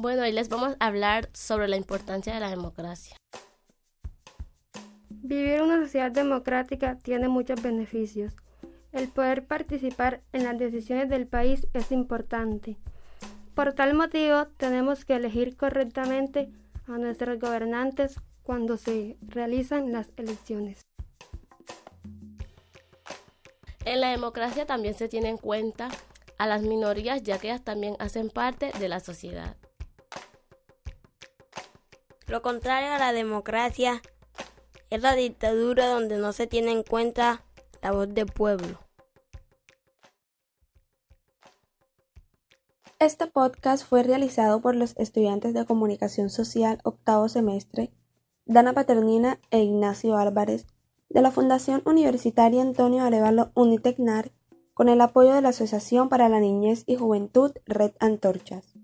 Bueno, hoy les vamos a hablar sobre la importancia de la democracia. Vivir en una sociedad democrática tiene muchos beneficios. El poder participar en las decisiones del país es importante. Por tal motivo, tenemos que elegir correctamente a nuestros gobernantes cuando se realizan las elecciones. En la democracia también se tiene en cuenta a las minorías ya que ellas también hacen parte de la sociedad. Lo contrario a la democracia es la dictadura donde no se tiene en cuenta la voz del pueblo. Este podcast fue realizado por los estudiantes de Comunicación Social octavo semestre, Dana Paternina e Ignacio Álvarez, de la Fundación Universitaria Antonio Arevalo Unitecnar, con el apoyo de la Asociación para la Niñez y Juventud Red Antorchas.